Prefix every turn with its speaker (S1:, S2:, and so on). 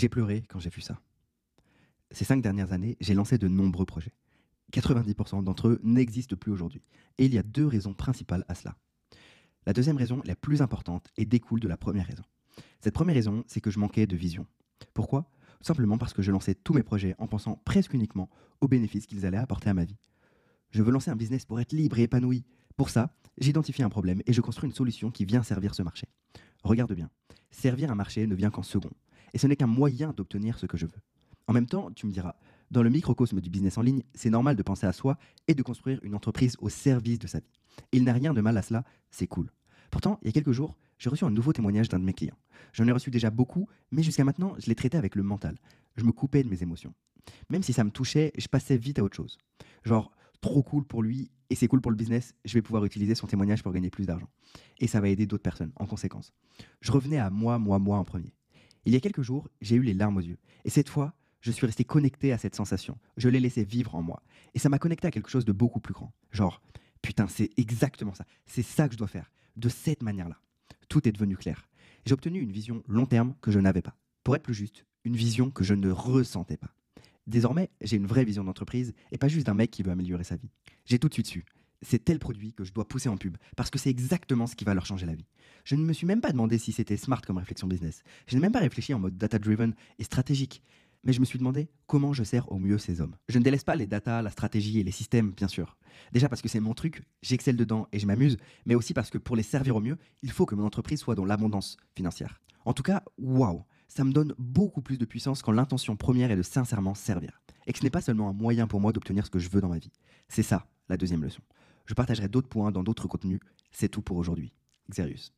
S1: J'ai pleuré quand j'ai vu ça. Ces cinq dernières années, j'ai lancé de nombreux projets. 90% d'entre eux n'existent plus aujourd'hui. Et il y a deux raisons principales à cela. La deuxième raison, la plus importante, et découle de la première raison. Cette première raison, c'est que je manquais de vision. Pourquoi? Simplement parce que je lançais tous mes projets en pensant presque uniquement aux bénéfices qu'ils allaient apporter à ma vie. Je veux lancer un business pour être libre et épanoui. Pour ça, j'identifie un problème et je construis une solution qui vient servir ce marché. Regarde bien, servir un marché ne vient qu'en second. Et ce n'est qu'un moyen d'obtenir ce que je veux. En même temps, tu me diras, dans le microcosme du business en ligne, c'est normal de penser à soi et de construire une entreprise au service de sa vie. Il n'a rien de mal à cela, c'est cool. Pourtant, il y a quelques jours, j'ai reçu un nouveau témoignage d'un de mes clients. J'en ai reçu déjà beaucoup, mais jusqu'à maintenant, je l'ai traité avec le mental. Je me coupais de mes émotions. Même si ça me touchait, je passais vite à autre chose. Genre, trop cool pour lui et c'est cool pour le business, je vais pouvoir utiliser son témoignage pour gagner plus d'argent. Et ça va aider d'autres personnes en conséquence. Je revenais à moi, moi, moi en premier. Il y a quelques jours, j'ai eu les larmes aux yeux. Et cette fois, je suis resté connecté à cette sensation. Je l'ai laissé vivre en moi. Et ça m'a connecté à quelque chose de beaucoup plus grand. Genre, putain, c'est exactement ça. C'est ça que je dois faire. De cette manière-là. Tout est devenu clair. J'ai obtenu une vision long terme que je n'avais pas. Pour être plus juste, une vision que je ne ressentais pas. Désormais, j'ai une vraie vision d'entreprise et pas juste d'un mec qui veut améliorer sa vie. J'ai tout de suite su. C'est tel produit que je dois pousser en pub parce que c'est exactement ce qui va leur changer la vie. Je ne me suis même pas demandé si c'était smart comme réflexion business. Je n'ai même pas réfléchi en mode data-driven et stratégique. Mais je me suis demandé comment je sers au mieux ces hommes. Je ne délaisse pas les data, la stratégie et les systèmes, bien sûr. Déjà parce que c'est mon truc, j'excelle dedans et je m'amuse, mais aussi parce que pour les servir au mieux, il faut que mon entreprise soit dans l'abondance financière. En tout cas, waouh, ça me donne beaucoup plus de puissance quand l'intention première est de sincèrement servir. Et que ce n'est pas seulement un moyen pour moi d'obtenir ce que je veux dans ma vie. C'est ça, la deuxième leçon. Je partagerai d'autres points dans d'autres contenus. C'est tout pour aujourd'hui. Xerius.